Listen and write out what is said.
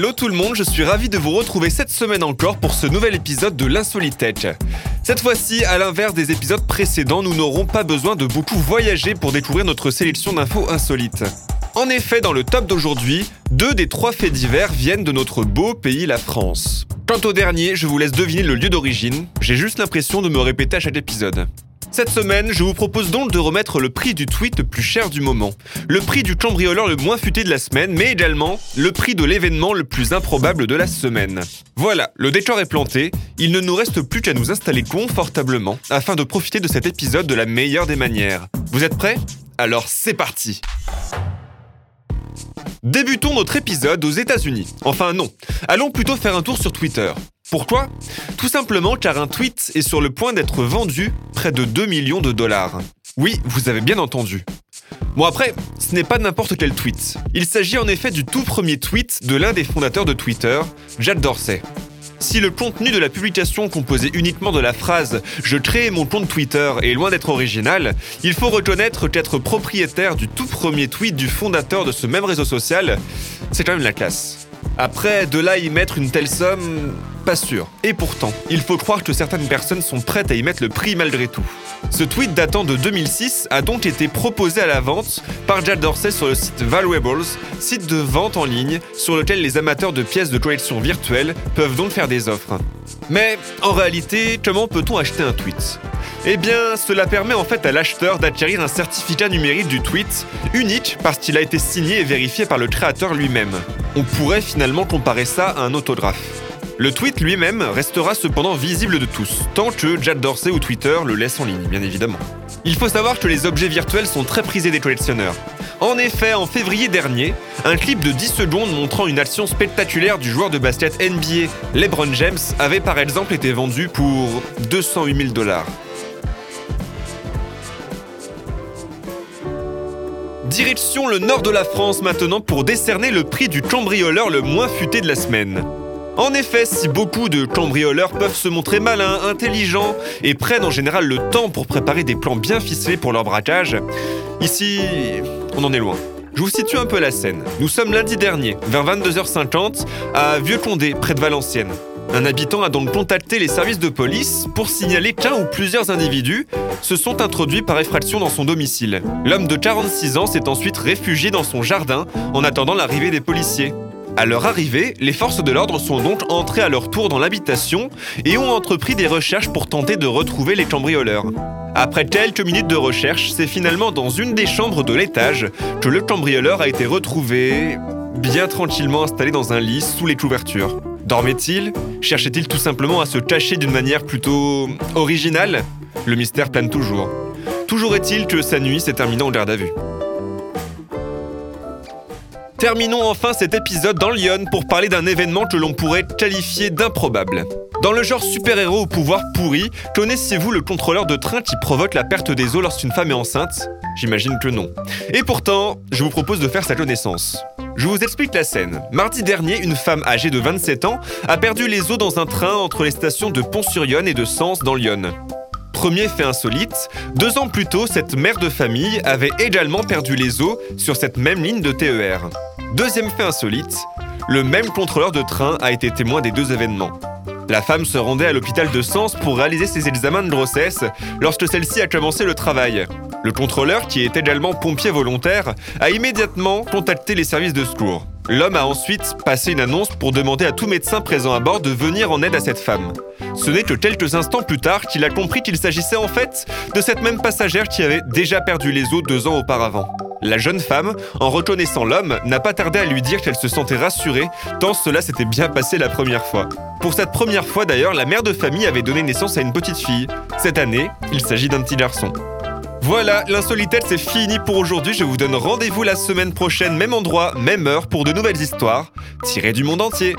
Hello tout le monde, je suis ravi de vous retrouver cette semaine encore pour ce nouvel épisode de l'Insolitech. Cette fois-ci, à l'inverse des épisodes précédents, nous n'aurons pas besoin de beaucoup voyager pour découvrir notre sélection d'infos insolites. En effet, dans le top d'aujourd'hui, deux des trois faits divers viennent de notre beau pays, la France. Quant au dernier, je vous laisse deviner le lieu d'origine, j'ai juste l'impression de me répéter à chaque épisode. Cette semaine, je vous propose donc de remettre le prix du tweet le plus cher du moment, le prix du cambrioleur le moins futé de la semaine, mais également le prix de l'événement le plus improbable de la semaine. Voilà, le décor est planté, il ne nous reste plus qu'à nous installer confortablement afin de profiter de cet épisode de la meilleure des manières. Vous êtes prêts? Alors c'est parti Débutons notre épisode aux États-Unis. Enfin non, allons plutôt faire un tour sur Twitter. Pourquoi? Tout simplement car un tweet est sur le point d'être vendu près de 2 millions de dollars. Oui, vous avez bien entendu. Bon après, ce n'est pas n'importe quel tweet. Il s'agit en effet du tout premier tweet de l'un des fondateurs de Twitter, Jack Dorsey. Si le contenu de la publication composé uniquement de la phrase Je crée mon compte Twitter est loin d'être original, il faut reconnaître qu'être propriétaire du tout premier tweet du fondateur de ce même réseau social, c'est quand même la classe. Après, de là y mettre une telle somme, pas sûr. Et pourtant, il faut croire que certaines personnes sont prêtes à y mettre le prix malgré tout. Ce tweet datant de 2006 a donc été proposé à la vente par Jack Dorsey sur le site Valuables, site de vente en ligne sur lequel les amateurs de pièces de collection virtuelles peuvent donc faire des offres. Mais en réalité, comment peut-on acheter un tweet? Eh bien, cela permet en fait à l'acheteur d'acquérir un certificat numérique du tweet, unique parce qu'il a été signé et vérifié par le créateur lui-même. On pourrait finalement comparer ça à un autographe. Le tweet lui-même restera cependant visible de tous, tant que Jack Dorsey ou Twitter le laissent en ligne, bien évidemment. Il faut savoir que les objets virtuels sont très prisés des collectionneurs. En effet, en février dernier, un clip de 10 secondes montrant une action spectaculaire du joueur de basket NBA LeBron James avait par exemple été vendu pour 208 000 dollars. Direction le nord de la France maintenant pour décerner le prix du cambrioleur le moins futé de la semaine. En effet, si beaucoup de cambrioleurs peuvent se montrer malins, intelligents et prennent en général le temps pour préparer des plans bien ficelés pour leur braquage, ici, on en est loin. Je vous situe un peu la scène. Nous sommes lundi dernier, vers 22h50, à Vieux-Condé, près de Valenciennes. Un habitant a donc contacté les services de police pour signaler qu'un ou plusieurs individus se sont introduits par effraction dans son domicile. L'homme de 46 ans s'est ensuite réfugié dans son jardin en attendant l'arrivée des policiers. À leur arrivée, les forces de l'ordre sont donc entrées à leur tour dans l'habitation et ont entrepris des recherches pour tenter de retrouver les cambrioleurs. Après quelques minutes de recherche, c'est finalement dans une des chambres de l'étage que le cambrioleur a été retrouvé bien tranquillement installé dans un lit sous les couvertures. Dormait-il? Cherchait-il tout simplement à se cacher d'une manière plutôt originale? Le mystère plane toujours. Toujours est-il que sa nuit s'est terminée en garde à vue. Terminons enfin cet épisode dans Lyon pour parler d'un événement que l'on pourrait qualifier d'improbable. Dans le genre super-héros au pouvoir pourri, connaissez-vous le contrôleur de train qui provoque la perte des os lorsqu'une femme est enceinte? J'imagine que non. Et pourtant, je vous propose de faire sa connaissance. Je vous explique la scène. Mardi dernier, une femme âgée de 27 ans a perdu les os dans un train entre les stations de Pont-sur-Yonne et de Sens dans Lyon. Premier fait insolite, deux ans plus tôt, cette mère de famille avait également perdu les os sur cette même ligne de TER. Deuxième fait insolite, le même contrôleur de train a été témoin des deux événements. La femme se rendait à l'hôpital de Sens pour réaliser ses examens de grossesse lorsque celle-ci a commencé le travail. Le contrôleur, qui est également pompier volontaire, a immédiatement contacté les services de secours. L'homme a ensuite passé une annonce pour demander à tout médecin présent à bord de venir en aide à cette femme. Ce n'est que quelques instants plus tard qu'il a compris qu'il s'agissait en fait de cette même passagère qui avait déjà perdu les os deux ans auparavant. La jeune femme, en reconnaissant l'homme, n'a pas tardé à lui dire qu'elle se sentait rassurée tant cela s'était bien passé la première fois. Pour cette première fois d'ailleurs, la mère de famille avait donné naissance à une petite fille. Cette année, il s'agit d'un petit garçon. Voilà, l'insolitette c'est fini pour aujourd'hui. Je vous donne rendez-vous la semaine prochaine, même endroit, même heure, pour de nouvelles histoires tirées du monde entier.